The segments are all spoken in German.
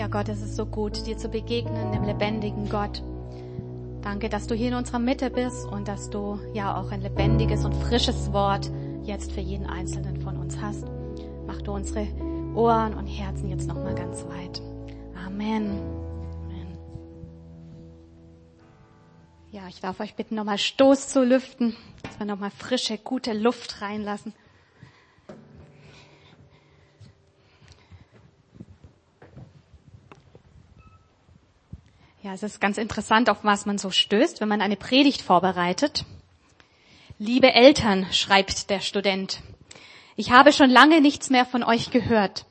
Ja, Gott, es ist so gut, dir zu begegnen, dem lebendigen Gott. Danke, dass du hier in unserer Mitte bist und dass du ja auch ein lebendiges und frisches Wort jetzt für jeden Einzelnen von uns hast. Mach du unsere Ohren und Herzen jetzt nochmal ganz weit. Amen. Amen. Ja, ich darf euch bitten, nochmal Stoß zu lüften, dass wir nochmal frische, gute Luft reinlassen. Ja, es ist ganz interessant, auf was man so stößt, wenn man eine Predigt vorbereitet. Liebe Eltern, schreibt der Student, ich habe schon lange nichts mehr von euch gehört.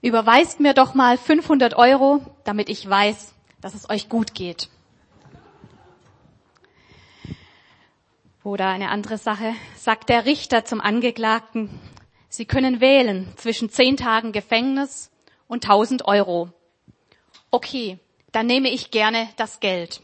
Überweist mir doch mal 500 Euro, damit ich weiß, dass es euch gut geht. Oder eine andere Sache, sagt der Richter zum Angeklagten, Sie können wählen zwischen zehn Tagen Gefängnis und 1000 Euro. Okay, dann nehme ich gerne das Geld.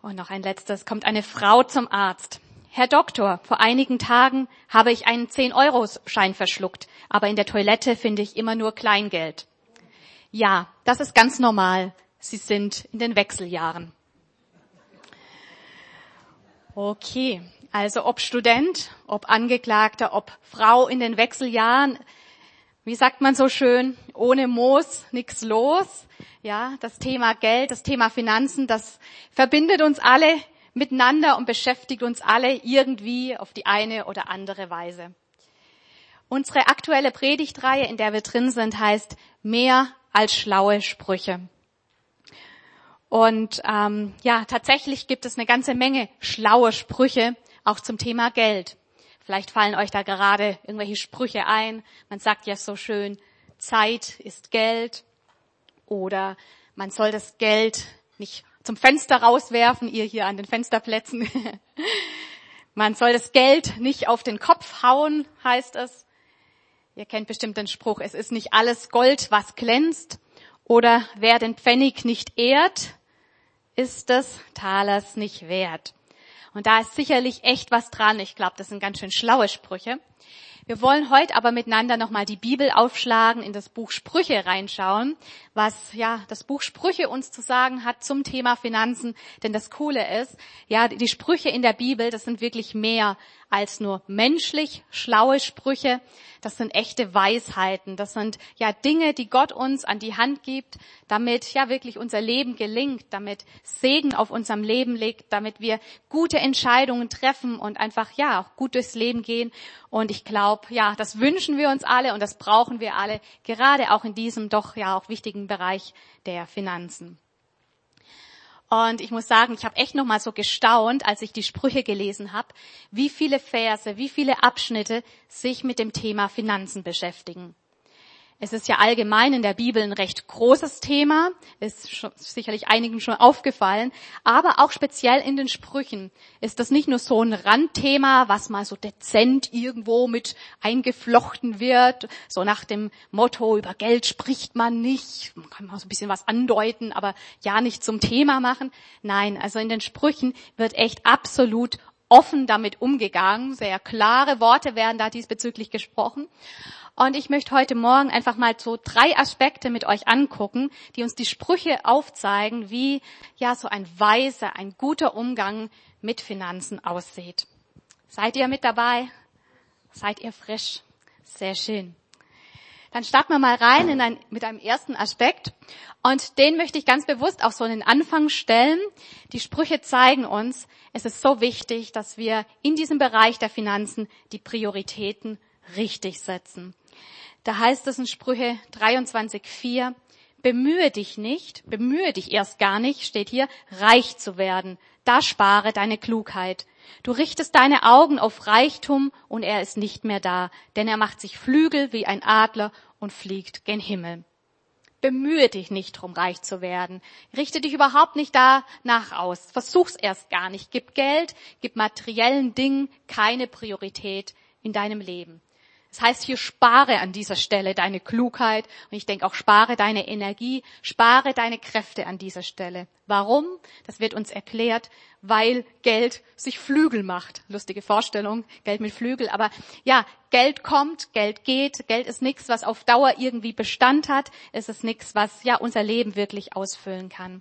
Und noch ein letztes, kommt eine Frau zum Arzt. Herr Doktor, vor einigen Tagen habe ich einen 10-Euro-Schein verschluckt, aber in der Toilette finde ich immer nur Kleingeld. Ja, das ist ganz normal. Sie sind in den Wechseljahren. Okay, also ob Student, ob Angeklagter, ob Frau in den Wechseljahren, wie sagt man so schön, ohne Moos nichts los. Ja, das Thema Geld, das Thema Finanzen, das verbindet uns alle miteinander und beschäftigt uns alle irgendwie auf die eine oder andere Weise. Unsere aktuelle Predigtreihe, in der wir drin sind, heißt mehr als schlaue Sprüche. Und ähm, ja, tatsächlich gibt es eine ganze Menge schlaue Sprüche auch zum Thema Geld. Vielleicht fallen euch da gerade irgendwelche Sprüche ein. Man sagt ja so schön, Zeit ist Geld oder man soll das Geld nicht zum Fenster rauswerfen, ihr hier an den Fensterplätzen. man soll das Geld nicht auf den Kopf hauen, heißt es. Ihr kennt bestimmt den Spruch, es ist nicht alles Gold, was glänzt. Oder wer den Pfennig nicht ehrt, ist des Talers nicht wert. Und da ist sicherlich echt was dran. Ich glaube, das sind ganz schön schlaue Sprüche. Wir wollen heute aber miteinander nochmal die Bibel aufschlagen, in das Buch Sprüche reinschauen, was ja das Buch Sprüche uns zu sagen hat zum Thema Finanzen. Denn das Coole ist, ja, die Sprüche in der Bibel, das sind wirklich mehr als nur menschlich schlaue Sprüche. Das sind echte Weisheiten. Das sind ja Dinge, die Gott uns an die Hand gibt, damit ja wirklich unser Leben gelingt, damit Segen auf unserem Leben liegt, damit wir gute Entscheidungen treffen und einfach ja auch gut durchs Leben gehen. Und ich glaube, ja, das wünschen wir uns alle und das brauchen wir alle, gerade auch in diesem doch ja auch wichtigen Bereich der Finanzen. Und ich muss sagen, ich habe echt noch mal so gestaunt, als ich die Sprüche gelesen habe, wie viele Verse, wie viele Abschnitte sich mit dem Thema Finanzen beschäftigen. Es ist ja allgemein in der Bibel ein recht großes Thema, ist sicherlich einigen schon aufgefallen, aber auch speziell in den Sprüchen ist das nicht nur so ein Randthema, was mal so dezent irgendwo mit eingeflochten wird, so nach dem Motto, über Geld spricht man nicht, man kann mal so ein bisschen was andeuten, aber ja nicht zum Thema machen. Nein, also in den Sprüchen wird echt absolut offen damit umgegangen, sehr klare Worte werden da diesbezüglich gesprochen. Und ich möchte heute Morgen einfach mal so drei Aspekte mit euch angucken, die uns die Sprüche aufzeigen, wie ja so ein weiser, ein guter Umgang mit Finanzen aussieht. Seid ihr mit dabei? Seid ihr frisch? Sehr schön. Dann starten wir mal rein in ein, mit einem ersten Aspekt. Und den möchte ich ganz bewusst auch so in den Anfang stellen. Die Sprüche zeigen uns, es ist so wichtig, dass wir in diesem Bereich der Finanzen die Prioritäten richtig setzen. Da heißt es in Sprüche 23,4, bemühe dich nicht, bemühe dich erst gar nicht, steht hier, reich zu werden. Da spare deine Klugheit. Du richtest deine Augen auf Reichtum und er ist nicht mehr da, denn er macht sich Flügel wie ein Adler und fliegt gen Himmel. Bemühe dich nicht drum, reich zu werden. Richte dich überhaupt nicht danach aus. Versuch's erst gar nicht. Gib Geld, gib materiellen Dingen keine Priorität in deinem Leben. Es heißt hier, spare an dieser Stelle deine Klugheit und ich denke auch, spare deine Energie, spare deine Kräfte an dieser Stelle. Warum? Das wird uns erklärt, weil Geld sich Flügel macht. Lustige Vorstellung, Geld mit Flügel. Aber ja, Geld kommt, Geld geht. Geld ist nichts, was auf Dauer irgendwie Bestand hat. Es ist nichts, was ja unser Leben wirklich ausfüllen kann.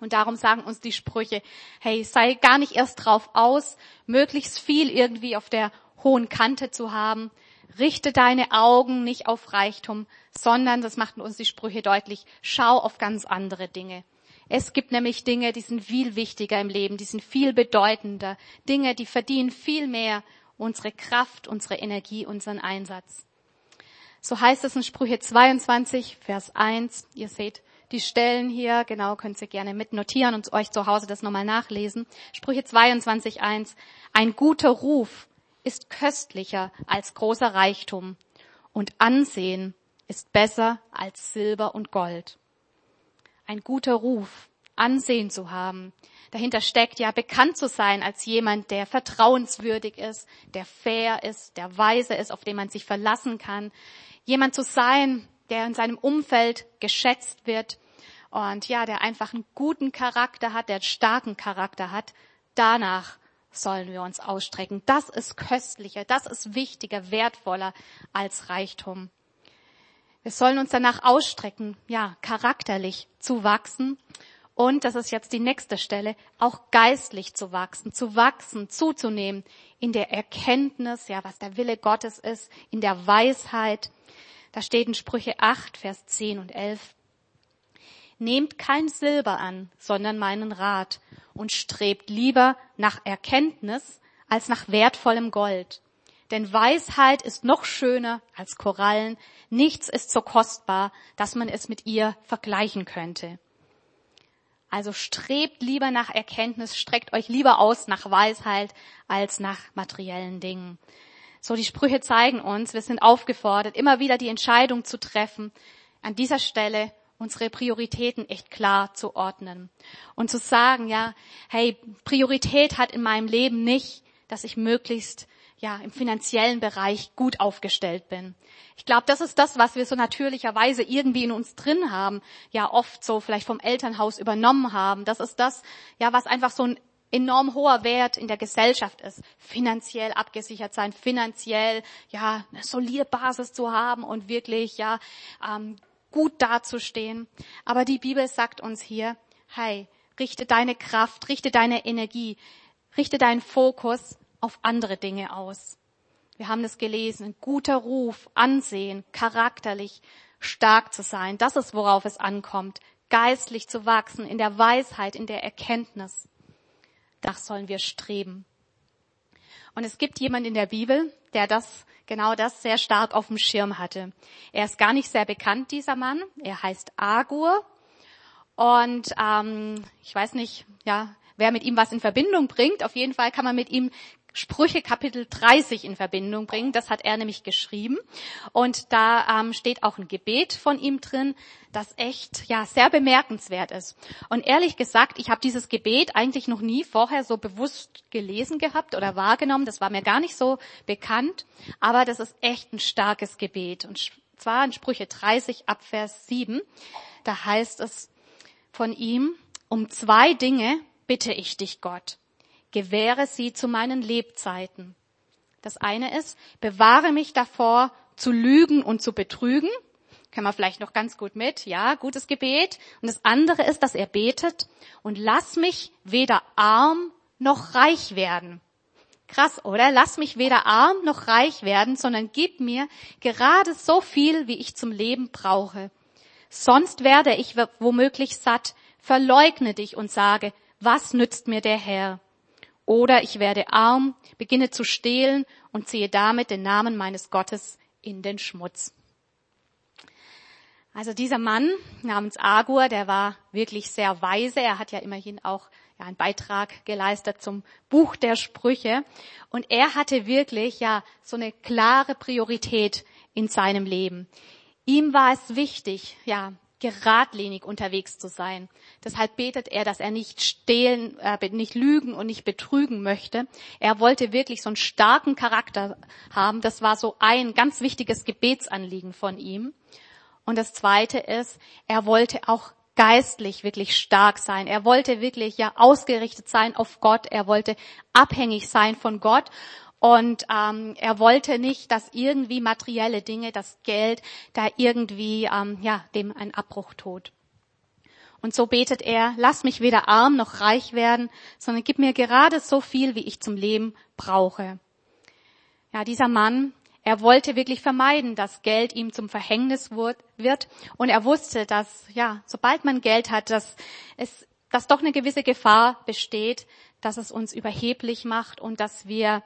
Und darum sagen uns die Sprüche, hey, sei gar nicht erst drauf aus, möglichst viel irgendwie auf der hohen Kante zu haben. Richte deine Augen nicht auf Reichtum, sondern, das machten uns die Sprüche deutlich, schau auf ganz andere Dinge. Es gibt nämlich Dinge, die sind viel wichtiger im Leben, die sind viel bedeutender. Dinge, die verdienen viel mehr unsere Kraft, unsere Energie, unseren Einsatz. So heißt es in Sprüche 22, Vers 1. Ihr seht die Stellen hier, genau, könnt ihr gerne mitnotieren und euch zu Hause das nochmal nachlesen. Sprüche 22, 1. Ein guter Ruf ist köstlicher als großer Reichtum und Ansehen ist besser als Silber und Gold. Ein guter Ruf, Ansehen zu haben. Dahinter steckt ja bekannt zu sein als jemand, der vertrauenswürdig ist, der fair ist, der weise ist, auf den man sich verlassen kann. Jemand zu sein, der in seinem Umfeld geschätzt wird und ja, der einfach einen guten Charakter hat, der einen starken Charakter hat. Danach sollen wir uns ausstrecken. Das ist köstlicher, das ist wichtiger, wertvoller als Reichtum. Wir sollen uns danach ausstrecken, ja, charakterlich zu wachsen und, das ist jetzt die nächste Stelle, auch geistlich zu wachsen, zu wachsen, zuzunehmen in der Erkenntnis, ja, was der Wille Gottes ist, in der Weisheit. Da steht in Sprüche 8, Vers 10 und 11. Nehmt kein Silber an, sondern meinen Rat und strebt lieber nach Erkenntnis als nach wertvollem Gold. Denn Weisheit ist noch schöner als Korallen. Nichts ist so kostbar, dass man es mit ihr vergleichen könnte. Also strebt lieber nach Erkenntnis, streckt euch lieber aus nach Weisheit als nach materiellen Dingen. So, die Sprüche zeigen uns, wir sind aufgefordert, immer wieder die Entscheidung zu treffen, an dieser Stelle unsere Prioritäten echt klar zu ordnen und zu sagen, ja, hey, Priorität hat in meinem Leben nicht, dass ich möglichst ja im finanziellen Bereich gut aufgestellt bin. Ich glaube, das ist das, was wir so natürlicherweise irgendwie in uns drin haben, ja oft so vielleicht vom Elternhaus übernommen haben. Das ist das, ja, was einfach so ein enorm hoher Wert in der Gesellschaft ist, finanziell abgesichert sein, finanziell ja eine solide Basis zu haben und wirklich ja ähm, gut dazustehen. Aber die Bibel sagt uns hier, hey, richte deine Kraft, richte deine Energie, richte deinen Fokus auf andere Dinge aus. Wir haben das gelesen, guter Ruf, Ansehen, charakterlich stark zu sein, das ist worauf es ankommt, geistlich zu wachsen, in der Weisheit, in der Erkenntnis. Das sollen wir streben. Und es gibt jemand in der Bibel, der das genau das sehr stark auf dem Schirm hatte. Er ist gar nicht sehr bekannt, dieser Mann. Er heißt Agur. Und ähm, ich weiß nicht, ja, wer mit ihm was in Verbindung bringt. Auf jeden Fall kann man mit ihm Sprüche Kapitel 30 in Verbindung bringen. Das hat er nämlich geschrieben. Und da ähm, steht auch ein Gebet von ihm drin, das echt ja sehr bemerkenswert ist. Und ehrlich gesagt, ich habe dieses Gebet eigentlich noch nie vorher so bewusst gelesen gehabt oder wahrgenommen. Das war mir gar nicht so bekannt. Aber das ist echt ein starkes Gebet. Und zwar in Sprüche 30 ab Vers 7. Da heißt es von ihm, um zwei Dinge bitte ich dich, Gott gewähre sie zu meinen Lebzeiten. Das eine ist, bewahre mich davor, zu lügen und zu betrügen. Können wir vielleicht noch ganz gut mit. Ja, gutes Gebet. Und das andere ist, dass er betet und lass mich weder arm noch reich werden. Krass, oder? Lass mich weder arm noch reich werden, sondern gib mir gerade so viel, wie ich zum Leben brauche. Sonst werde ich womöglich satt, verleugne dich und sage, was nützt mir der Herr? Oder ich werde arm, beginne zu stehlen und ziehe damit den Namen meines Gottes in den Schmutz. Also dieser Mann namens Agur, der war wirklich sehr weise. Er hat ja immerhin auch ja, einen Beitrag geleistet zum Buch der Sprüche. Und er hatte wirklich ja so eine klare Priorität in seinem Leben. Ihm war es wichtig, ja, geradlinig unterwegs zu sein. Deshalb betet er, dass er nicht stehlen, äh, nicht lügen und nicht betrügen möchte. Er wollte wirklich so einen starken Charakter haben. Das war so ein ganz wichtiges Gebetsanliegen von ihm. Und das zweite ist, er wollte auch geistlich wirklich stark sein. Er wollte wirklich ja ausgerichtet sein auf Gott. Er wollte abhängig sein von Gott. Und ähm, er wollte nicht, dass irgendwie materielle Dinge, das Geld, da irgendwie ähm, ja dem einen Abbruch tut. Und so betet er, lass mich weder arm noch reich werden, sondern gib mir gerade so viel, wie ich zum Leben brauche. Ja, dieser Mann, er wollte wirklich vermeiden, dass Geld ihm zum Verhängnis wird. Und er wusste, dass, ja, sobald man Geld hat, dass es, dass doch eine gewisse Gefahr besteht, dass es uns überheblich macht und dass wir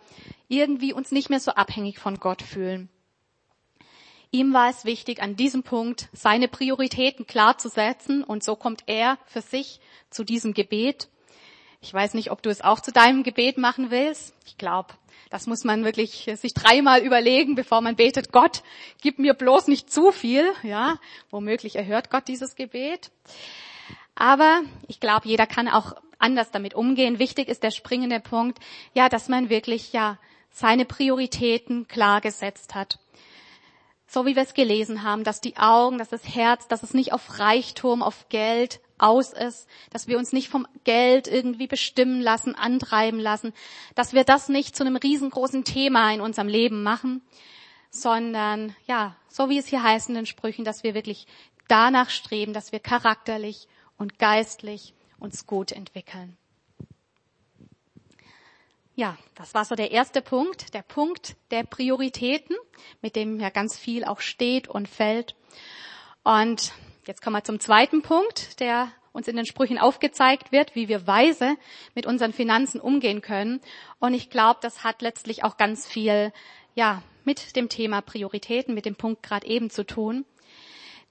irgendwie uns nicht mehr so abhängig von Gott fühlen. Ihm war es wichtig, an diesem Punkt seine Prioritäten klar zu setzen und so kommt er für sich zu diesem Gebet. Ich weiß nicht, ob du es auch zu deinem Gebet machen willst. Ich glaube, das muss man wirklich sich dreimal überlegen, bevor man betet. Gott, gib mir bloß nicht zu viel. Ja, womöglich erhört Gott dieses Gebet. Aber ich glaube, jeder kann auch anders damit umgehen. Wichtig ist der springende Punkt, ja, dass man wirklich ja seine Prioritäten klar gesetzt hat. So wie wir es gelesen haben, dass die Augen, dass das Herz, dass es nicht auf Reichtum, auf Geld aus ist, dass wir uns nicht vom Geld irgendwie bestimmen lassen, antreiben lassen, dass wir das nicht zu einem riesengroßen Thema in unserem Leben machen, sondern ja, so wie es hier heißt in den Sprüchen, dass wir wirklich danach streben, dass wir charakterlich und geistlich uns gut entwickeln. Ja, das war so der erste Punkt, der Punkt der Prioritäten, mit dem ja ganz viel auch steht und fällt. Und jetzt kommen wir zum zweiten Punkt, der uns in den Sprüchen aufgezeigt wird, wie wir weise mit unseren Finanzen umgehen können. Und ich glaube, das hat letztlich auch ganz viel, ja, mit dem Thema Prioritäten, mit dem Punkt gerade eben zu tun.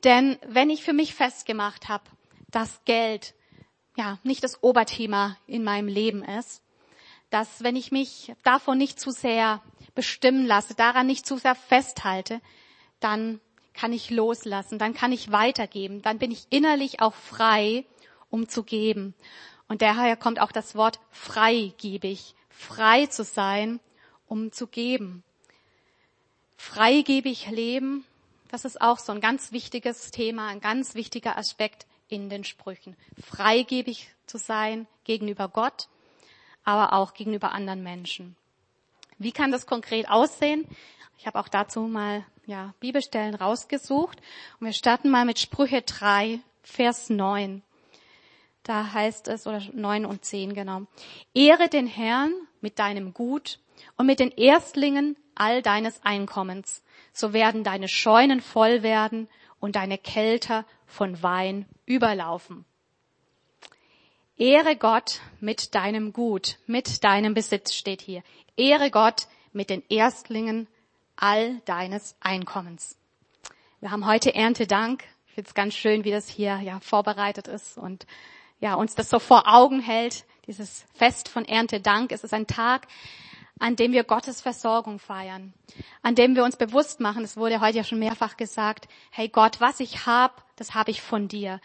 Denn wenn ich für mich festgemacht habe, dass Geld ja nicht das Oberthema in meinem Leben ist, dass wenn ich mich davon nicht zu sehr bestimmen lasse, daran nicht zu sehr festhalte, dann kann ich loslassen, dann kann ich weitergeben, dann bin ich innerlich auch frei, um zu geben. Und daher kommt auch das Wort freigebig, frei zu sein, um zu geben. Freigebig leben, das ist auch so ein ganz wichtiges Thema, ein ganz wichtiger Aspekt in den Sprüchen. Freigebig zu sein gegenüber Gott, aber auch gegenüber anderen Menschen. Wie kann das konkret aussehen? Ich habe auch dazu mal ja, Bibelstellen rausgesucht und wir starten mal mit Sprüche 3, Vers 9. Da heißt es, oder 9 und 10 genau, Ehre den Herrn mit deinem Gut und mit den Erstlingen all deines Einkommens. So werden deine Scheunen voll werden und deine Kelter von Wein überlaufen. Ehre Gott mit deinem Gut, mit deinem Besitz steht hier. Ehre Gott mit den Erstlingen all deines Einkommens. Wir haben heute Erntedank. Ich finde es ganz schön, wie das hier ja vorbereitet ist und ja uns das so vor Augen hält. Dieses Fest von Erntedank. Es ist ein Tag, an dem wir Gottes Versorgung feiern, an dem wir uns bewusst machen, es wurde heute ja schon mehrfach gesagt, hey Gott, was ich hab, das habe ich von dir.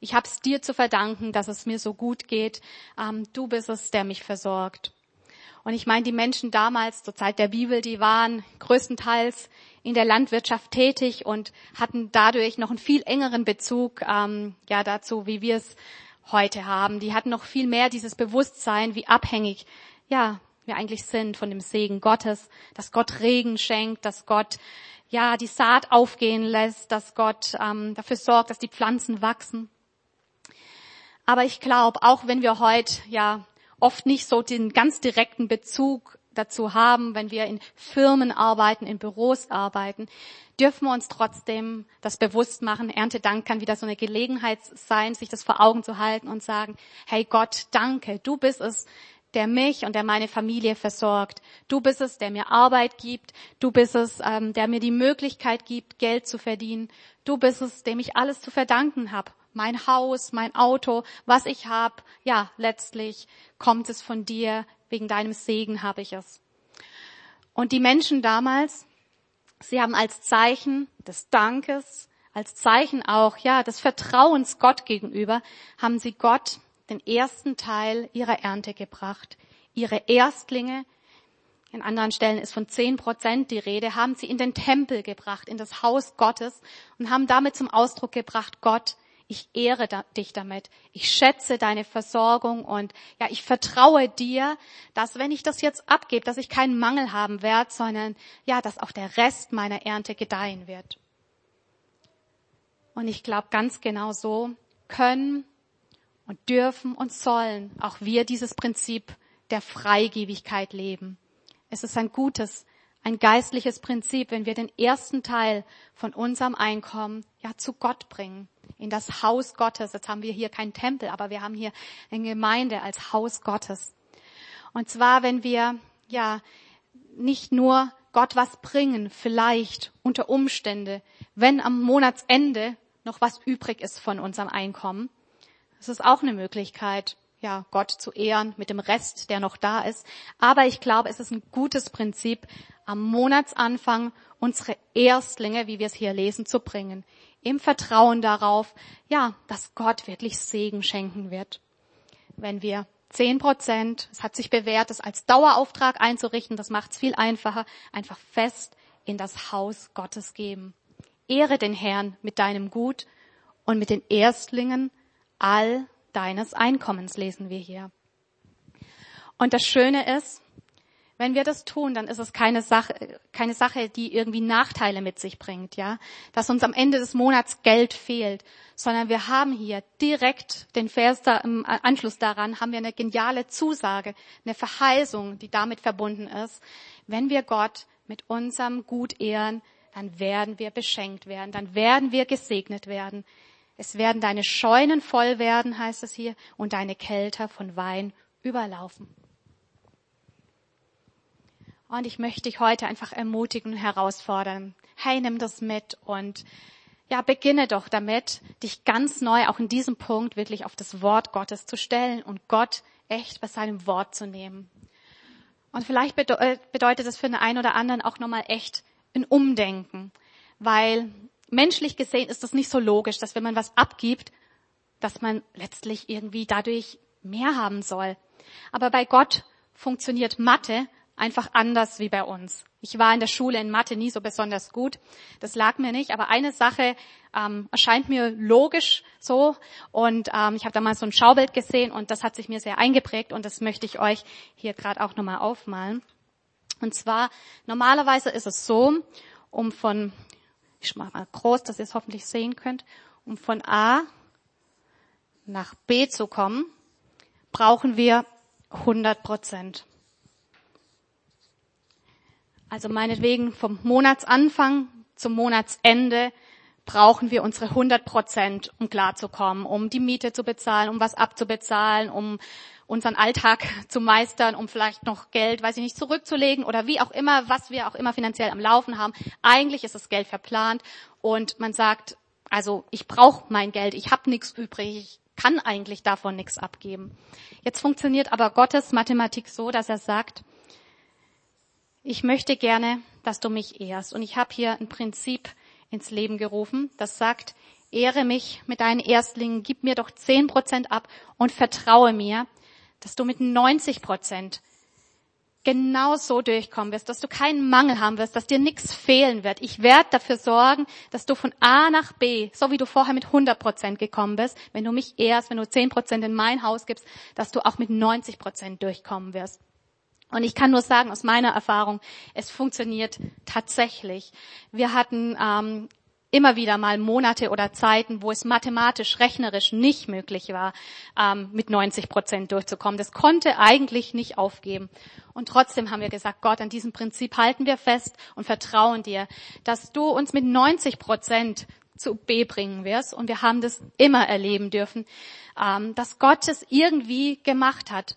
Ich habe es dir zu verdanken, dass es mir so gut geht. Ähm, du bist es, der mich versorgt. Und ich meine, die Menschen damals, zur Zeit der Bibel, die waren größtenteils in der Landwirtschaft tätig und hatten dadurch noch einen viel engeren Bezug ähm, ja dazu, wie wir es heute haben. Die hatten noch viel mehr dieses Bewusstsein, wie abhängig ja wir eigentlich sind von dem Segen Gottes, dass Gott Regen schenkt, dass Gott ja die Saat aufgehen lässt, dass Gott ähm, dafür sorgt, dass die Pflanzen wachsen. Aber ich glaube, auch wenn wir heute ja oft nicht so den ganz direkten Bezug dazu haben, wenn wir in Firmen arbeiten, in Büros arbeiten, dürfen wir uns trotzdem das bewusst machen. Erntedank kann wieder so eine Gelegenheit sein, sich das vor Augen zu halten und sagen, hey Gott, danke, du bist es, der mich und der meine Familie versorgt. Du bist es, der mir Arbeit gibt. Du bist es, ähm, der mir die Möglichkeit gibt, Geld zu verdienen. Du bist es, dem ich alles zu verdanken habe. Mein Haus, mein Auto, was ich habe. Ja, letztlich kommt es von dir. Wegen deinem Segen habe ich es. Und die Menschen damals, sie haben als Zeichen des Dankes als Zeichen auch, ja, des Vertrauens Gott gegenüber, haben sie Gott den ersten Teil ihrer Ernte gebracht. Ihre Erstlinge, in anderen Stellen ist von zehn Prozent die Rede, haben sie in den Tempel gebracht, in das Haus Gottes und haben damit zum Ausdruck gebracht, Gott, ich ehre dich damit. Ich schätze deine Versorgung und ja, ich vertraue dir, dass wenn ich das jetzt abgebe, dass ich keinen Mangel haben werde, sondern ja, dass auch der Rest meiner Ernte gedeihen wird. Und ich glaube, ganz genau so können und dürfen und sollen auch wir dieses Prinzip der Freigebigkeit leben. Es ist ein gutes, ein geistliches Prinzip, wenn wir den ersten Teil von unserem Einkommen ja zu Gott bringen, in das Haus Gottes. Jetzt haben wir hier keinen Tempel, aber wir haben hier eine Gemeinde als Haus Gottes. Und zwar, wenn wir ja nicht nur Gott was bringen, vielleicht unter Umstände, wenn am Monatsende noch was übrig ist von unserem Einkommen. Das ist auch eine Möglichkeit, ja, Gott zu ehren mit dem Rest, der noch da ist. Aber ich glaube, es ist ein gutes Prinzip, am Monatsanfang unsere Erstlinge, wie wir es hier lesen, zu bringen. Im Vertrauen darauf, ja, dass Gott wirklich Segen schenken wird. Wenn wir zehn Prozent, es hat sich bewährt, das als Dauerauftrag einzurichten, das macht es viel einfacher, einfach fest in das Haus Gottes geben. Ehre den Herrn mit deinem Gut und mit den Erstlingen all deines Einkommens, lesen wir hier. Und das Schöne ist, wenn wir das tun, dann ist es keine Sache, keine Sache, die irgendwie Nachteile mit sich bringt, ja. Dass uns am Ende des Monats Geld fehlt, sondern wir haben hier direkt den Vers da, im Anschluss daran haben wir eine geniale Zusage, eine Verheißung, die damit verbunden ist. Wenn wir Gott mit unserem Gut ehren, dann werden wir beschenkt werden, dann werden wir gesegnet werden. Es werden deine Scheunen voll werden, heißt es hier, und deine Kälter von Wein überlaufen. Und ich möchte dich heute einfach ermutigen und herausfordern. Hey, nimm das mit und ja, beginne doch damit, dich ganz neu auch in diesem Punkt wirklich auf das Wort Gottes zu stellen und Gott echt bei seinem Wort zu nehmen. Und vielleicht bedeutet das für den einen oder anderen auch nochmal echt ein Umdenken, weil menschlich gesehen ist das nicht so logisch, dass wenn man was abgibt, dass man letztlich irgendwie dadurch mehr haben soll. Aber bei Gott funktioniert Mathe einfach anders wie bei uns. Ich war in der Schule in Mathe nie so besonders gut. Das lag mir nicht. Aber eine Sache ähm, erscheint mir logisch so. Und ähm, ich habe da mal so ein Schaubild gesehen und das hat sich mir sehr eingeprägt und das möchte ich euch hier gerade auch nochmal aufmalen. Und zwar, normalerweise ist es so, um von, ich mache mal groß, dass ihr es hoffentlich sehen könnt, um von A nach B zu kommen, brauchen wir 100 Prozent. Also meinetwegen vom Monatsanfang zum Monatsende brauchen wir unsere 100 Prozent, um klarzukommen, um die Miete zu bezahlen, um was abzubezahlen, um unseren Alltag zu meistern, um vielleicht noch Geld, weiß ich nicht, zurückzulegen oder wie auch immer, was wir auch immer finanziell am Laufen haben. Eigentlich ist das Geld verplant und man sagt, also ich brauche mein Geld, ich habe nichts übrig, ich kann eigentlich davon nichts abgeben. Jetzt funktioniert aber Gottes Mathematik so, dass er sagt, ich möchte gerne, dass du mich ehrst. Und ich habe hier ein Prinzip ins Leben gerufen, das sagt, ehre mich mit deinen Erstlingen, gib mir doch zehn Prozent ab und vertraue mir, dass du mit 90 Prozent genau so durchkommen wirst, dass du keinen Mangel haben wirst, dass dir nichts fehlen wird. Ich werde dafür sorgen, dass du von A nach B, so wie du vorher mit 100 Prozent gekommen bist, wenn du mich ehrst, wenn du 10 Prozent in mein Haus gibst, dass du auch mit 90 Prozent durchkommen wirst. Und ich kann nur sagen aus meiner Erfahrung, es funktioniert tatsächlich. Wir hatten ähm, immer wieder mal Monate oder Zeiten, wo es mathematisch, rechnerisch nicht möglich war, ähm, mit 90 Prozent durchzukommen. Das konnte eigentlich nicht aufgeben. Und trotzdem haben wir gesagt, Gott, an diesem Prinzip halten wir fest und vertrauen dir, dass du uns mit 90 Prozent zu B bringen wirst. Und wir haben das immer erleben dürfen, ähm, dass Gott es irgendwie gemacht hat.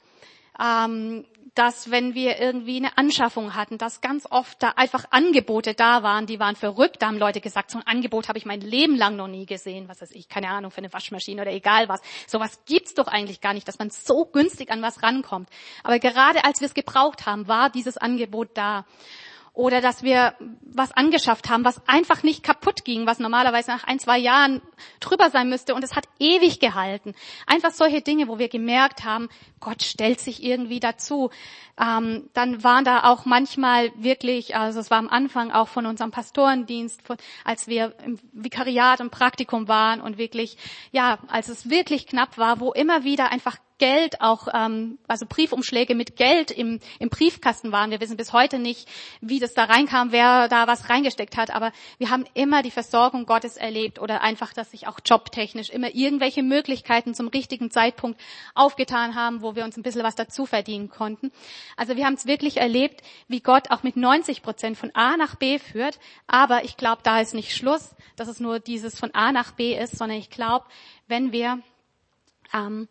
Ähm, dass wenn wir irgendwie eine Anschaffung hatten, dass ganz oft da einfach Angebote da waren, die waren verrückt. Da haben Leute gesagt, so ein Angebot habe ich mein Leben lang noch nie gesehen. Was weiß ich, keine Ahnung, für eine Waschmaschine oder egal was. Sowas gibt's doch eigentlich gar nicht, dass man so günstig an was rankommt. Aber gerade als wir es gebraucht haben, war dieses Angebot da. Oder dass wir was angeschafft haben, was einfach nicht kaputt ging, was normalerweise nach ein, zwei Jahren drüber sein müsste und es hat ewig gehalten. Einfach solche Dinge, wo wir gemerkt haben, Gott stellt sich irgendwie dazu. Ähm, dann waren da auch manchmal wirklich, also es war am Anfang auch von unserem Pastorendienst, als wir im Vikariat im Praktikum waren und wirklich, ja, als es wirklich knapp war, wo immer wieder einfach Geld auch, ähm, also Briefumschläge mit Geld im, im Briefkasten waren. Wir wissen bis heute nicht, wie das da reinkam, wer da was reingesteckt hat, aber wir haben immer die Versorgung Gottes erlebt oder einfach, dass sich auch jobtechnisch immer irgendwelche Möglichkeiten zum richtigen Zeitpunkt aufgetan haben, wo wir uns ein bisschen was dazu verdienen konnten. Also wir haben es wirklich erlebt, wie Gott auch mit 90 Prozent von A nach B führt, aber ich glaube, da ist nicht Schluss, dass es nur dieses von A nach B ist, sondern ich glaube, wenn wir ähm,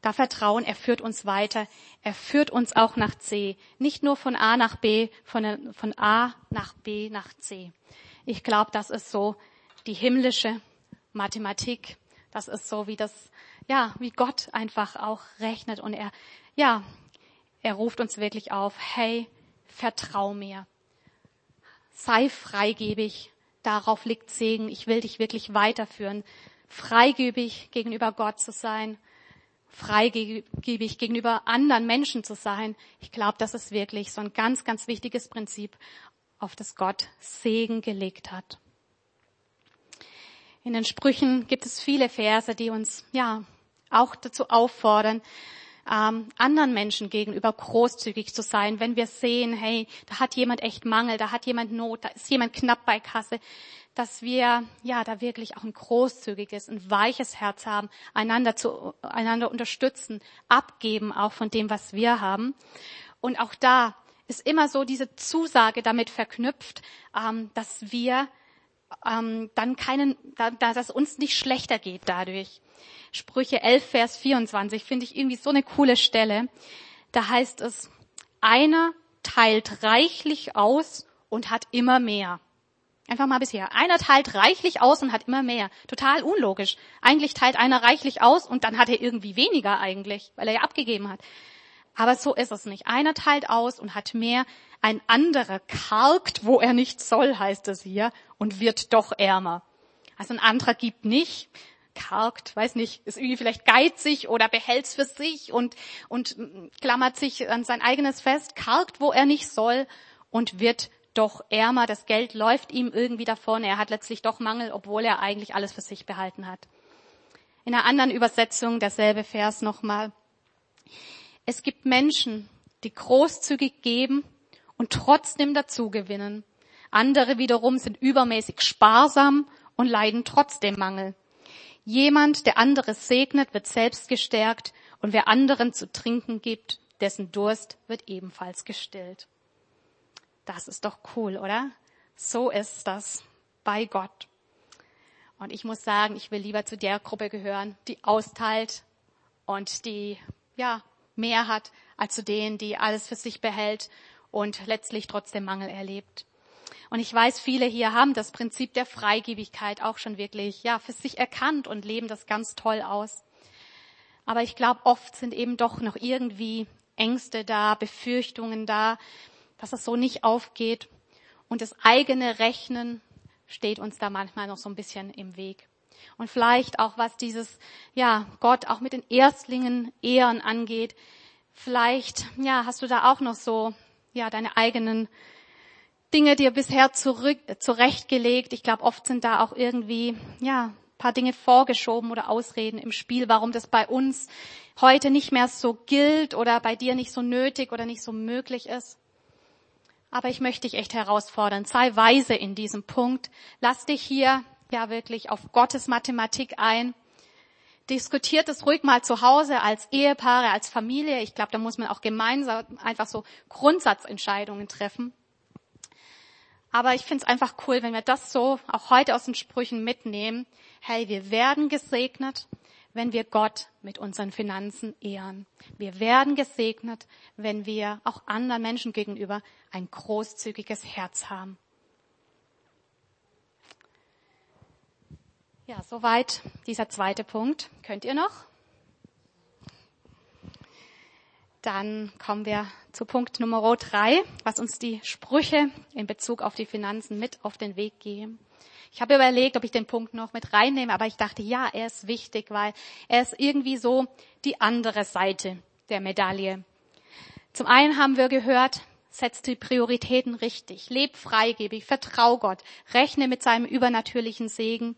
da vertrauen, er führt uns weiter. Er führt uns auch nach C. Nicht nur von A nach B, von, von A nach B nach C. Ich glaube, das ist so die himmlische Mathematik. Das ist so, wie das, ja, wie Gott einfach auch rechnet und er, ja, er ruft uns wirklich auf, hey, vertrau mir. Sei freigebig. Darauf liegt Segen. Ich will dich wirklich weiterführen. Freigebig gegenüber Gott zu sein freigebig gegenüber anderen Menschen zu sein. Ich glaube, das ist wirklich so ein ganz, ganz wichtiges Prinzip, auf das Gott Segen gelegt hat. In den Sprüchen gibt es viele Verse, die uns ja auch dazu auffordern, ähm, anderen Menschen gegenüber großzügig zu sein, wenn wir sehen, hey, da hat jemand echt Mangel, da hat jemand Not, da ist jemand knapp bei Kasse, dass wir ja da wirklich auch ein großzügiges, ein weiches Herz haben, einander zu einander unterstützen, abgeben auch von dem, was wir haben. Und auch da ist immer so diese Zusage damit verknüpft, ähm, dass wir ähm, dann keinen, da, dass es uns nicht schlechter geht dadurch. Sprüche 11, Vers 24 finde ich irgendwie so eine coole Stelle. Da heißt es, einer teilt reichlich aus und hat immer mehr. Einfach mal bisher. Einer teilt reichlich aus und hat immer mehr. Total unlogisch. Eigentlich teilt einer reichlich aus und dann hat er irgendwie weniger eigentlich, weil er ja abgegeben hat. Aber so ist es nicht. Einer teilt aus und hat mehr. Ein anderer kalkt, wo er nicht soll, heißt es hier, und wird doch ärmer. Also ein anderer gibt nicht, kalkt, weiß nicht, ist irgendwie vielleicht geizig oder behält's für sich und, und klammert sich an sein eigenes fest, kalkt, wo er nicht soll und wird doch ärmer, das Geld läuft ihm irgendwie davon, er hat letztlich doch Mangel, obwohl er eigentlich alles für sich behalten hat. In einer anderen Übersetzung derselbe Vers nochmal. Es gibt Menschen, die großzügig geben und trotzdem dazugewinnen. Andere wiederum sind übermäßig sparsam und leiden trotzdem Mangel. Jemand, der andere segnet, wird selbst gestärkt und wer anderen zu trinken gibt, dessen Durst wird ebenfalls gestillt. Das ist doch cool, oder? So ist das bei Gott. Und ich muss sagen, ich will lieber zu der Gruppe gehören, die austeilt und die, ja, mehr hat, als zu denen, die alles für sich behält und letztlich trotzdem Mangel erlebt. Und ich weiß, viele hier haben das Prinzip der Freigebigkeit auch schon wirklich, ja, für sich erkannt und leben das ganz toll aus. Aber ich glaube, oft sind eben doch noch irgendwie Ängste da, Befürchtungen da, dass es so nicht aufgeht. Und das eigene Rechnen steht uns da manchmal noch so ein bisschen im Weg. Und vielleicht auch was dieses, ja, Gott auch mit den Erstlingen Ehren angeht. Vielleicht, ja, hast du da auch noch so, ja, deine eigenen Dinge dir bisher zurück, zurechtgelegt. Ich glaube, oft sind da auch irgendwie, ja, paar Dinge vorgeschoben oder Ausreden im Spiel, warum das bei uns heute nicht mehr so gilt oder bei dir nicht so nötig oder nicht so möglich ist. Aber ich möchte dich echt herausfordern. Sei weise in diesem Punkt. Lass dich hier ja wirklich auf Gottes Mathematik ein. Diskutiert es ruhig mal zu Hause als Ehepaare, als Familie. Ich glaube, da muss man auch gemeinsam einfach so Grundsatzentscheidungen treffen. Aber ich finde es einfach cool, wenn wir das so auch heute aus den Sprüchen mitnehmen. Hey, wir werden gesegnet wenn wir Gott mit unseren Finanzen ehren. Wir werden gesegnet, wenn wir auch anderen Menschen gegenüber ein großzügiges Herz haben. Ja, soweit dieser zweite Punkt. Könnt ihr noch? Dann kommen wir zu Punkt Nummer drei, was uns die Sprüche in Bezug auf die Finanzen mit auf den Weg geben. Ich habe überlegt, ob ich den Punkt noch mit reinnehme, aber ich dachte, ja, er ist wichtig, weil er ist irgendwie so die andere Seite der Medaille. Zum einen haben wir gehört, setz die Prioritäten richtig, leb freigebig, vertrau Gott, rechne mit seinem übernatürlichen Segen.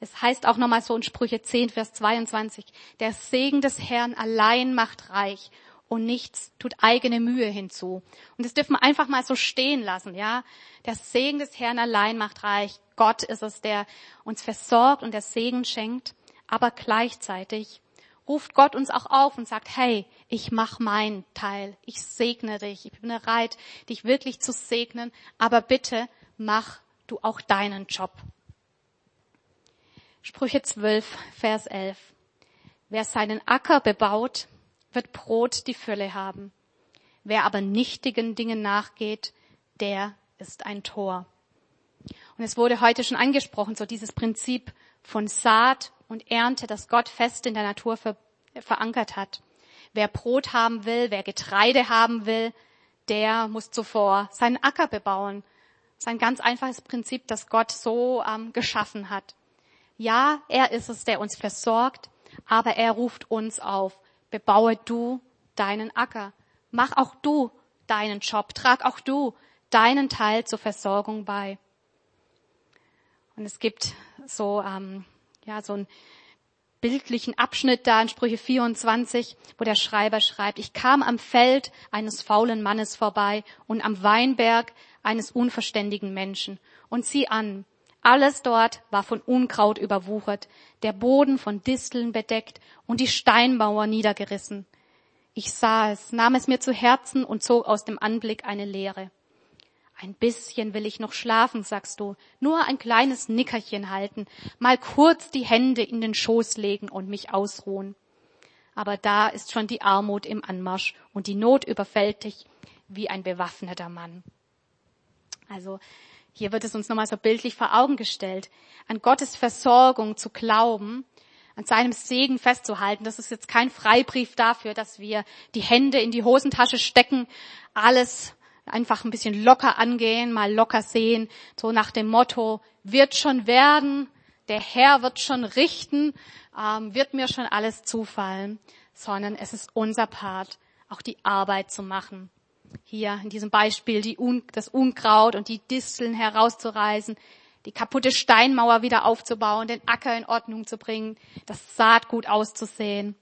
Es heißt auch nochmal so in Sprüche 10, Vers 22, der Segen des Herrn allein macht reich und nichts tut eigene Mühe hinzu. Und das dürfen wir einfach mal so stehen lassen, ja. Der Segen des Herrn allein macht reich. Gott ist es, der uns versorgt und der Segen schenkt. Aber gleichzeitig ruft Gott uns auch auf und sagt, hey, ich mach meinen Teil. Ich segne dich. Ich bin bereit, dich wirklich zu segnen. Aber bitte mach du auch deinen Job. Sprüche 12, Vers 11. Wer seinen Acker bebaut, wird Brot die Fülle haben. Wer aber nichtigen Dingen nachgeht, der ist ein Tor. Und es wurde heute schon angesprochen, so dieses Prinzip von Saat und Ernte, das Gott fest in der Natur ver verankert hat. Wer Brot haben will, wer Getreide haben will, der muss zuvor seinen Acker bebauen. Das ist ein ganz einfaches Prinzip, das Gott so ähm, geschaffen hat. Ja, er ist es, der uns versorgt, aber er ruft uns auf, bebaue du deinen Acker. Mach auch du deinen Job. Trag auch du deinen Teil zur Versorgung bei. Und es gibt so, ähm, ja, so einen bildlichen Abschnitt da in Sprüche 24, wo der Schreiber schreibt, ich kam am Feld eines faulen Mannes vorbei und am Weinberg eines unverständigen Menschen. Und sieh an, alles dort war von Unkraut überwuchert, der Boden von Disteln bedeckt und die Steinmauer niedergerissen. Ich sah es, nahm es mir zu Herzen und zog aus dem Anblick eine Leere. Ein bisschen will ich noch schlafen, sagst du, nur ein kleines Nickerchen halten, mal kurz die Hände in den Schoß legen und mich ausruhen. Aber da ist schon die Armut im Anmarsch und die Not überfällt dich wie ein bewaffneter Mann. Also hier wird es uns nochmal so bildlich vor Augen gestellt. An Gottes Versorgung zu glauben, an seinem Segen festzuhalten. Das ist jetzt kein Freibrief dafür, dass wir die Hände in die Hosentasche stecken, alles einfach ein bisschen locker angehen, mal locker sehen, so nach dem Motto, wird schon werden, der Herr wird schon richten, ähm, wird mir schon alles zufallen, sondern es ist unser Part, auch die Arbeit zu machen. Hier in diesem Beispiel die Un das Unkraut und die Disteln herauszureißen, die kaputte Steinmauer wieder aufzubauen, den Acker in Ordnung zu bringen, das Saatgut auszusehen.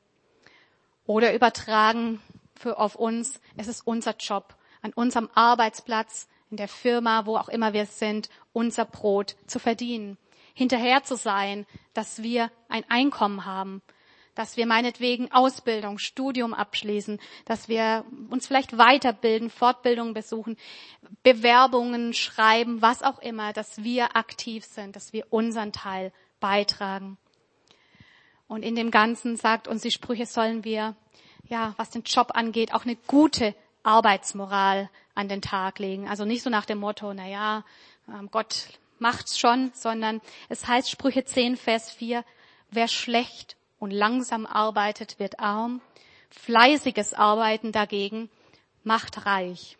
Oder übertragen für auf uns, es ist unser Job, an unserem Arbeitsplatz, in der Firma, wo auch immer wir sind, unser Brot zu verdienen. Hinterher zu sein, dass wir ein Einkommen haben, dass wir meinetwegen Ausbildung, Studium abschließen, dass wir uns vielleicht weiterbilden, Fortbildungen besuchen, Bewerbungen schreiben, was auch immer, dass wir aktiv sind, dass wir unseren Teil beitragen. Und in dem Ganzen sagt uns die Sprüche, sollen wir, ja, was den Job angeht, auch eine gute Arbeitsmoral an den Tag legen. Also nicht so nach dem Motto, na ja, ähm, Gott macht's schon, sondern es heißt Sprüche 10, Vers 4, wer schlecht und langsam arbeitet, wird arm. Fleißiges Arbeiten dagegen macht reich.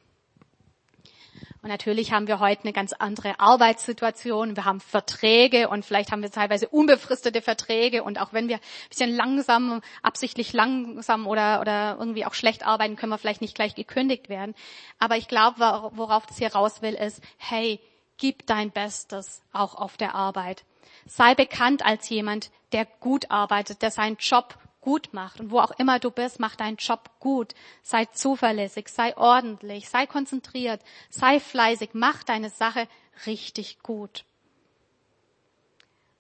Und natürlich haben wir heute eine ganz andere Arbeitssituation. Wir haben Verträge und vielleicht haben wir teilweise unbefristete Verträge. Und auch wenn wir ein bisschen langsam, absichtlich langsam oder, oder irgendwie auch schlecht arbeiten, können wir vielleicht nicht gleich gekündigt werden. Aber ich glaube, worauf das hier raus will, ist, hey, gib dein Bestes auch auf der Arbeit. Sei bekannt als jemand, der gut arbeitet, der seinen Job gut macht. Und wo auch immer du bist, mach deinen Job gut. Sei zuverlässig, sei ordentlich, sei konzentriert, sei fleißig, mach deine Sache richtig gut.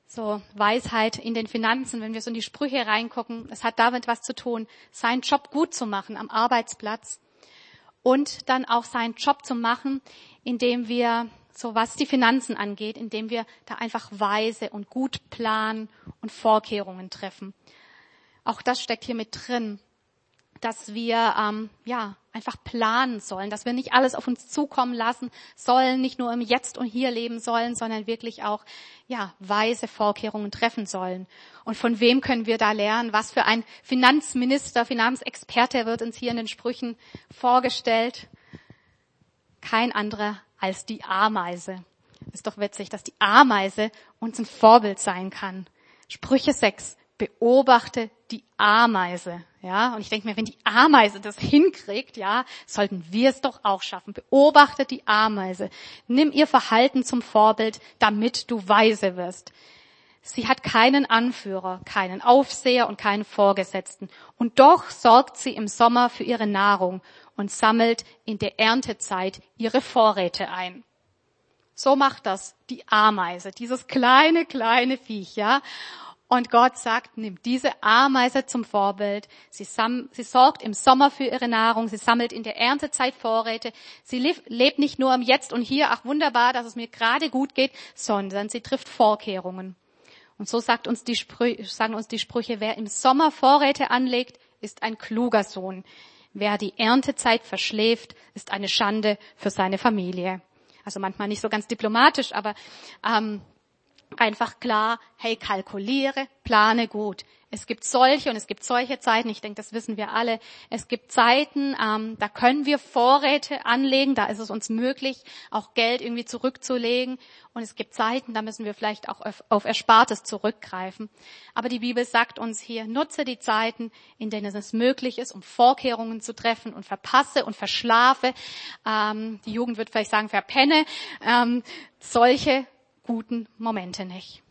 So, Weisheit in den Finanzen, wenn wir so in die Sprüche reingucken, es hat damit was zu tun, seinen Job gut zu machen am Arbeitsplatz und dann auch seinen Job zu machen, indem wir, so was die Finanzen angeht, indem wir da einfach weise und gut planen und Vorkehrungen treffen. Auch das steckt hier mit drin, dass wir ähm, ja einfach planen sollen, dass wir nicht alles auf uns zukommen lassen sollen, nicht nur im Jetzt und Hier leben sollen, sondern wirklich auch, ja, weise Vorkehrungen treffen sollen. Und von wem können wir da lernen? Was für ein Finanzminister, Finanzexperte wird uns hier in den Sprüchen vorgestellt? Kein anderer als die Ameise. Ist doch witzig, dass die Ameise uns ein Vorbild sein kann. Sprüche 6. Beobachte die Ameise. Ja, und ich denke mir, wenn die Ameise das hinkriegt, ja, sollten wir es doch auch schaffen. Beobachte die Ameise. Nimm ihr Verhalten zum Vorbild, damit du weise wirst. Sie hat keinen Anführer, keinen Aufseher und keinen Vorgesetzten. Und doch sorgt sie im Sommer für ihre Nahrung und sammelt in der Erntezeit ihre Vorräte ein. So macht das die Ameise, dieses kleine, kleine Viech, ja. Und Gott sagt, nimm diese Ameise zum Vorbild. Sie, sie, sorgt im Sommer für ihre Nahrung. Sie sammelt in der Erntezeit Vorräte. Sie lebt nicht nur im Jetzt und Hier, ach wunderbar, dass es mir gerade gut geht, sondern sie trifft Vorkehrungen. Und so sagt uns die Sprüche, sagen uns die Sprüche, wer im Sommer Vorräte anlegt, ist ein kluger Sohn. Wer die Erntezeit verschläft, ist eine Schande für seine Familie. Also manchmal nicht so ganz diplomatisch, aber ähm, einfach klar, hey, kalkuliere, plane gut. Es gibt solche und es gibt solche Zeiten, ich denke, das wissen wir alle. Es gibt Zeiten, ähm, da können wir Vorräte anlegen, da ist es uns möglich, auch Geld irgendwie zurückzulegen. Und es gibt Zeiten, da müssen wir vielleicht auch auf, auf Erspartes zurückgreifen. Aber die Bibel sagt uns hier, nutze die Zeiten, in denen es möglich ist, um Vorkehrungen zu treffen und verpasse und verschlafe. Ähm, die Jugend wird vielleicht sagen, verpenne. Ähm, solche guten Momente nicht.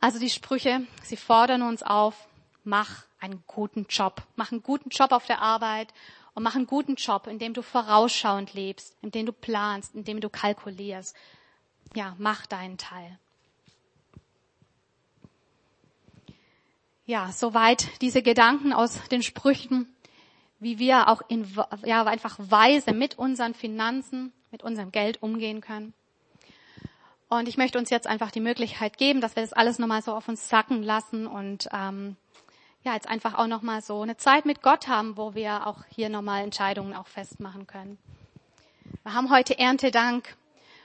Also die Sprüche, sie fordern uns auf, mach einen guten Job. Mach einen guten Job auf der Arbeit und mach einen guten Job, in dem du vorausschauend lebst, in dem du planst, in dem du kalkulierst. Ja, mach deinen Teil. Ja, soweit diese Gedanken aus den Sprüchen, wie wir auch in, ja, einfach weise mit unseren Finanzen, mit unserem Geld umgehen können. Und ich möchte uns jetzt einfach die Möglichkeit geben, dass wir das alles nochmal so auf uns sacken lassen und ähm, ja, jetzt einfach auch nochmal so eine Zeit mit Gott haben, wo wir auch hier nochmal Entscheidungen auch festmachen können. Wir haben heute Erntedank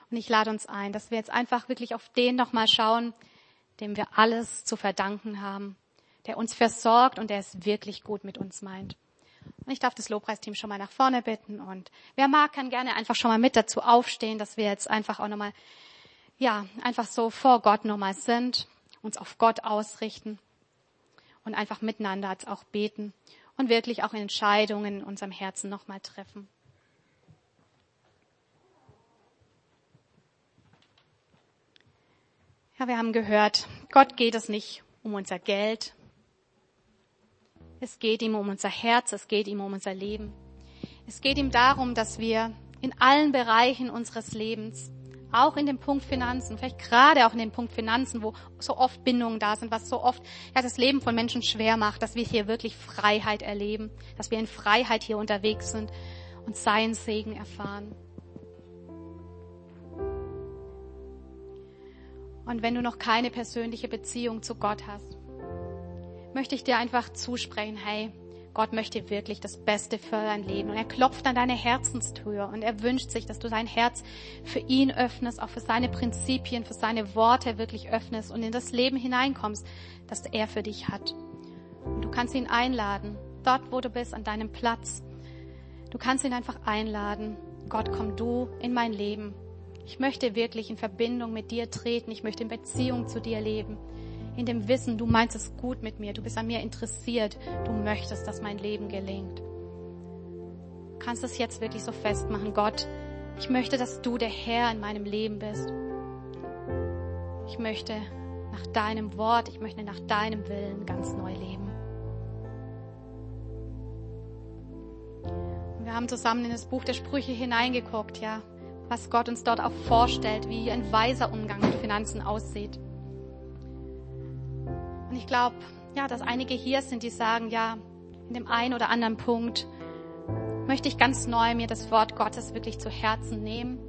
und ich lade uns ein, dass wir jetzt einfach wirklich auf den nochmal schauen, dem wir alles zu verdanken haben, der uns versorgt und der es wirklich gut mit uns meint. Und ich darf das Lobpreisteam schon mal nach vorne bitten und wer mag, kann gerne einfach schon mal mit dazu aufstehen, dass wir jetzt einfach auch nochmal ja, einfach so vor Gott nochmal sind, uns auf Gott ausrichten und einfach miteinander auch beten und wirklich auch Entscheidungen in unserem Herzen nochmal treffen. Ja, wir haben gehört, Gott geht es nicht um unser Geld. Es geht ihm um unser Herz, es geht ihm um unser Leben. Es geht ihm darum, dass wir in allen Bereichen unseres Lebens auch in dem Punkt Finanzen, vielleicht gerade auch in dem Punkt Finanzen, wo so oft Bindungen da sind, was so oft ja, das Leben von Menschen schwer macht, dass wir hier wirklich Freiheit erleben, dass wir in Freiheit hier unterwegs sind und seinen Segen erfahren. Und wenn du noch keine persönliche Beziehung zu Gott hast, möchte ich dir einfach zusprechen, hey, Gott möchte wirklich das Beste für dein Leben. Und er klopft an deine Herzenstür und er wünscht sich, dass du dein Herz für ihn öffnest, auch für seine Prinzipien, für seine Worte wirklich öffnest und in das Leben hineinkommst, das er für dich hat. Und du kannst ihn einladen, dort wo du bist, an deinem Platz. Du kannst ihn einfach einladen. Gott, komm du in mein Leben. Ich möchte wirklich in Verbindung mit dir treten. Ich möchte in Beziehung zu dir leben in dem Wissen, du meinst es gut mit mir, du bist an mir interessiert, du möchtest, dass mein Leben gelingt. Du kannst es jetzt wirklich so festmachen, Gott, ich möchte, dass du der Herr in meinem Leben bist. Ich möchte nach deinem Wort, ich möchte nach deinem Willen ganz neu leben. wir haben zusammen in das Buch der Sprüche hineingeguckt, ja, was Gott uns dort auch vorstellt, wie ein weiser Umgang mit Finanzen aussieht. Und ich glaube, ja, dass einige hier sind, die sagen, ja, in dem einen oder anderen Punkt möchte ich ganz neu mir das Wort Gottes wirklich zu Herzen nehmen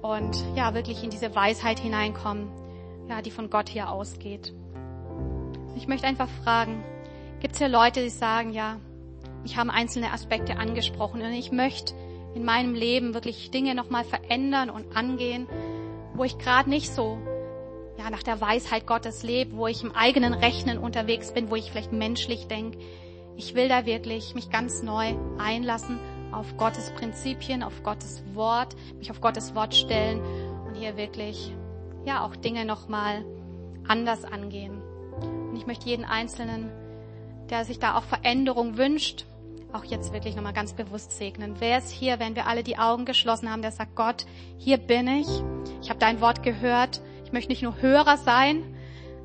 und ja, wirklich in diese Weisheit hineinkommen, ja, die von Gott hier ausgeht. Ich möchte einfach fragen, gibt es hier Leute, die sagen, ja, mich haben einzelne Aspekte angesprochen und ich möchte in meinem Leben wirklich Dinge nochmal verändern und angehen, wo ich gerade nicht so ja, nach der Weisheit Gottes lebe, wo ich im eigenen Rechnen unterwegs bin, wo ich vielleicht menschlich denke. Ich will da wirklich mich ganz neu einlassen auf Gottes Prinzipien, auf Gottes Wort, mich auf Gottes Wort stellen und hier wirklich ja auch Dinge nochmal anders angehen. Und ich möchte jeden Einzelnen, der sich da auch Veränderung wünscht, auch jetzt wirklich nochmal ganz bewusst segnen. Wer ist hier, wenn wir alle die Augen geschlossen haben, der sagt, Gott, hier bin ich. Ich habe dein Wort gehört. Ich möchte nicht nur Hörer sein,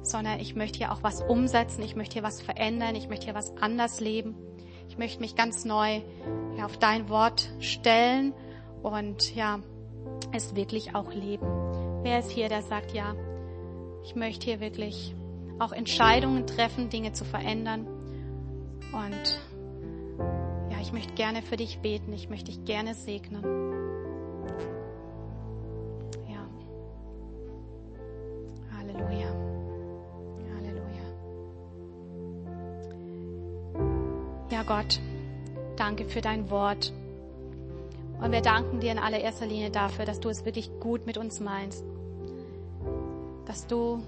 sondern ich möchte hier auch was umsetzen. Ich möchte hier was verändern. Ich möchte hier was anders leben. Ich möchte mich ganz neu ja, auf dein Wort stellen und ja, es wirklich auch leben. Wer ist hier, der sagt, ja, ich möchte hier wirklich auch Entscheidungen treffen, Dinge zu verändern. Und ja, ich möchte gerne für dich beten. Ich möchte dich gerne segnen. Danke für dein Wort. Und wir danken dir in allererster Linie dafür, dass du es wirklich gut mit uns meinst. Dass du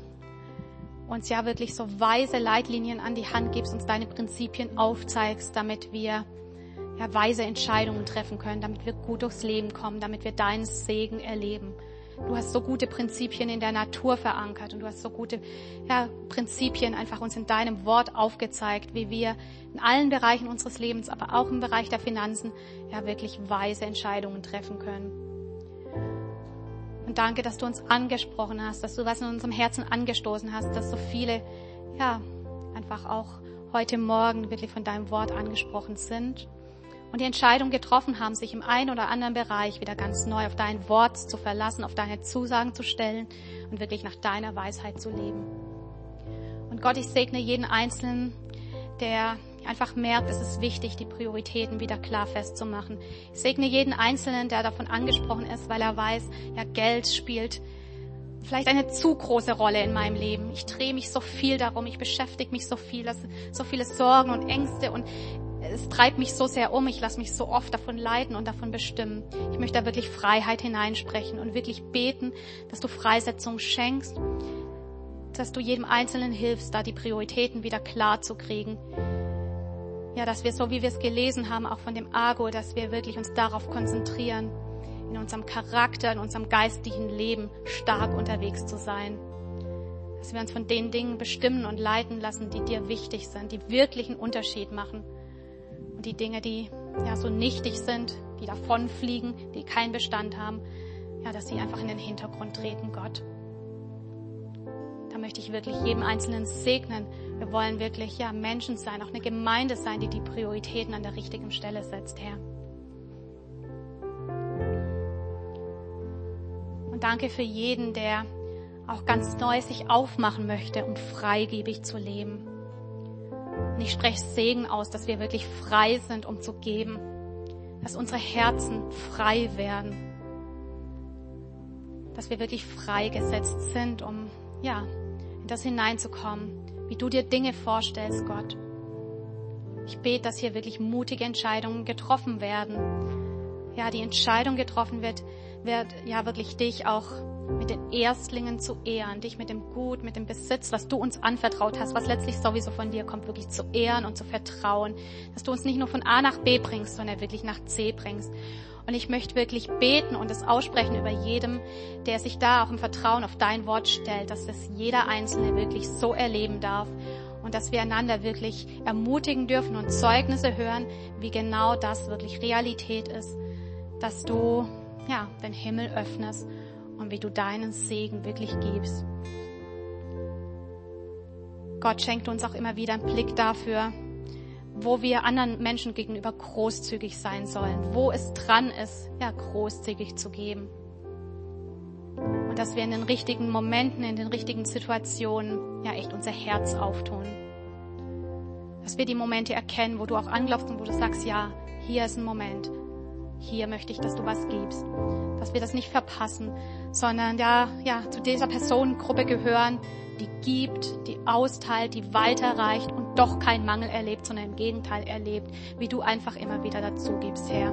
uns ja wirklich so weise Leitlinien an die Hand gibst, uns deine Prinzipien aufzeigst, damit wir ja, weise Entscheidungen treffen können, damit wir gut durchs Leben kommen, damit wir deinen Segen erleben. Du hast so gute Prinzipien in der Natur verankert und du hast so gute ja, Prinzipien einfach uns in deinem Wort aufgezeigt, wie wir in allen Bereichen unseres Lebens, aber auch im Bereich der Finanzen, ja wirklich weise Entscheidungen treffen können. Und danke, dass du uns angesprochen hast, dass du was in unserem Herzen angestoßen hast, dass so viele, ja, einfach auch heute Morgen wirklich von deinem Wort angesprochen sind und die Entscheidung getroffen haben, sich im einen oder anderen Bereich wieder ganz neu auf dein Wort zu verlassen, auf deine Zusagen zu stellen und wirklich nach deiner Weisheit zu leben. Und Gott, ich segne jeden Einzelnen, der einfach merkt, es ist wichtig, die Prioritäten wieder klar festzumachen. Ich segne jeden Einzelnen, der davon angesprochen ist, weil er weiß, ja, Geld spielt vielleicht eine zu große Rolle in meinem Leben. Ich drehe mich so viel darum, ich beschäftige mich so viel, das so viele Sorgen und Ängste und es treibt mich so sehr um, ich lasse mich so oft davon leiten und davon bestimmen. Ich möchte da wirklich Freiheit hineinsprechen und wirklich beten, dass du Freisetzung schenkst, dass du jedem Einzelnen hilfst, da die Prioritäten wieder klar zu kriegen ja, dass wir so wie wir es gelesen haben, auch von dem Argo, dass wir wirklich uns darauf konzentrieren, in unserem Charakter, in unserem geistlichen Leben stark unterwegs zu sein. Dass wir uns von den Dingen bestimmen und leiten lassen, die dir wichtig sind, die wirklichen Unterschied machen. Und die Dinge, die ja so nichtig sind, die davonfliegen, die keinen Bestand haben, ja, dass sie einfach in den Hintergrund treten, Gott. Da möchte ich wirklich jedem Einzelnen segnen, wir wollen wirklich ja Menschen sein, auch eine Gemeinde sein, die die Prioritäten an der richtigen Stelle setzt, Herr. Und danke für jeden, der auch ganz neu sich aufmachen möchte, um freigebig zu leben. Und ich spreche Segen aus, dass wir wirklich frei sind, um zu geben, dass unsere Herzen frei werden, dass wir wirklich freigesetzt sind, um ja in das hineinzukommen, wie du dir Dinge vorstellst, Gott. Ich bete, dass hier wirklich mutige Entscheidungen getroffen werden. Ja, die Entscheidung getroffen wird, wird ja wirklich dich auch mit den Erstlingen zu ehren, dich mit dem Gut, mit dem Besitz, was du uns anvertraut hast, was letztlich sowieso von dir kommt, wirklich zu ehren und zu vertrauen, dass du uns nicht nur von A nach B bringst, sondern wirklich nach C bringst. Und ich möchte wirklich beten und es aussprechen über jedem, der sich da auch im Vertrauen auf dein Wort stellt, dass das jeder Einzelne wirklich so erleben darf und dass wir einander wirklich ermutigen dürfen und Zeugnisse hören, wie genau das wirklich Realität ist, dass du ja den Himmel öffnest und wie du deinen Segen wirklich gibst. Gott schenkt uns auch immer wieder einen Blick dafür, wo wir anderen Menschen gegenüber großzügig sein sollen, wo es dran ist, ja, großzügig zu geben. Und dass wir in den richtigen Momenten, in den richtigen Situationen, ja, echt unser Herz auftun. Dass wir die Momente erkennen, wo du auch anklopfst und wo du sagst, ja, hier ist ein Moment. Hier möchte ich, dass du was gibst. Dass wir das nicht verpassen, sondern ja, ja, zu dieser Personengruppe gehören, die gibt, die austeilt, die weiterreicht und doch keinen Mangel erlebt, sondern im Gegenteil erlebt, wie du einfach immer wieder dazu gibst, Herr.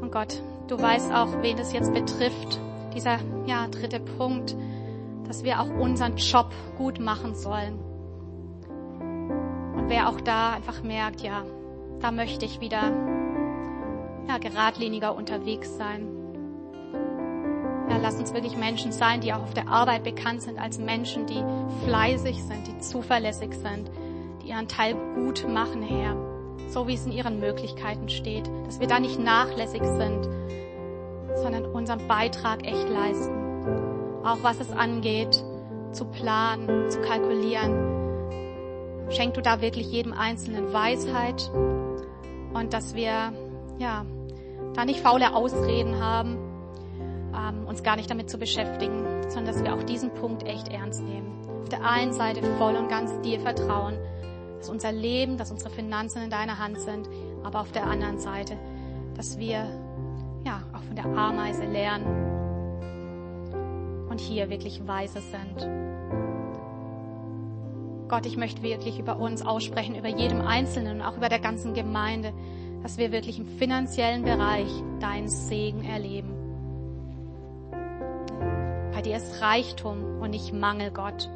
Und Gott, du weißt auch, wen es jetzt betrifft, dieser ja, dritte Punkt, dass wir auch unseren Job gut machen sollen. Und wer auch da einfach merkt, ja, da möchte ich wieder ja, geradliniger unterwegs sein. Ja, lass uns wirklich Menschen sein, die auch auf der Arbeit bekannt sind als Menschen, die fleißig sind, die zuverlässig sind, die ihren Teil gut machen, Herr, so wie es in ihren Möglichkeiten steht, dass wir da nicht nachlässig sind, sondern unseren Beitrag echt leisten. Auch was es angeht, zu planen, zu kalkulieren. Schenk du da wirklich jedem Einzelnen Weisheit und dass wir, ja, da nicht faule Ausreden haben, ähm, uns gar nicht damit zu beschäftigen, sondern dass wir auch diesen Punkt echt ernst nehmen. Auf der einen Seite voll und ganz dir vertrauen, dass unser Leben, dass unsere Finanzen in deiner Hand sind, aber auf der anderen Seite, dass wir ja auch von der Ameise lernen und hier wirklich weise sind. Gott, ich möchte wirklich über uns aussprechen, über jedem Einzelnen und auch über der ganzen Gemeinde, dass wir wirklich im finanziellen Bereich deinen Segen erleben. Bei dir ist Reichtum und nicht Mangel, Gott.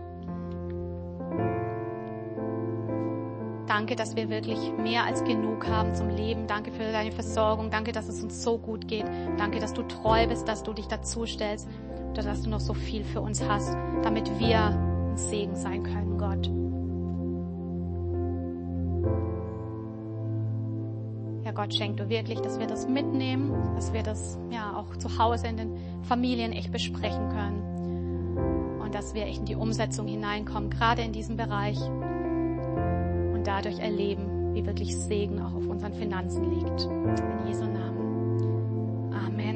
Danke, dass wir wirklich mehr als genug haben zum Leben. Danke für deine Versorgung. Danke, dass es uns so gut geht. Danke, dass du treu bist, dass du dich dazu stellst oder dass du noch so viel für uns hast, damit wir ein Segen sein können, Gott. Gott, schenk du wirklich, dass wir das mitnehmen, dass wir das ja auch zu Hause in den Familien echt besprechen können und dass wir echt in die Umsetzung hineinkommen, gerade in diesem Bereich und dadurch erleben, wie wirklich Segen auch auf unseren Finanzen liegt. In Jesu Namen. Amen.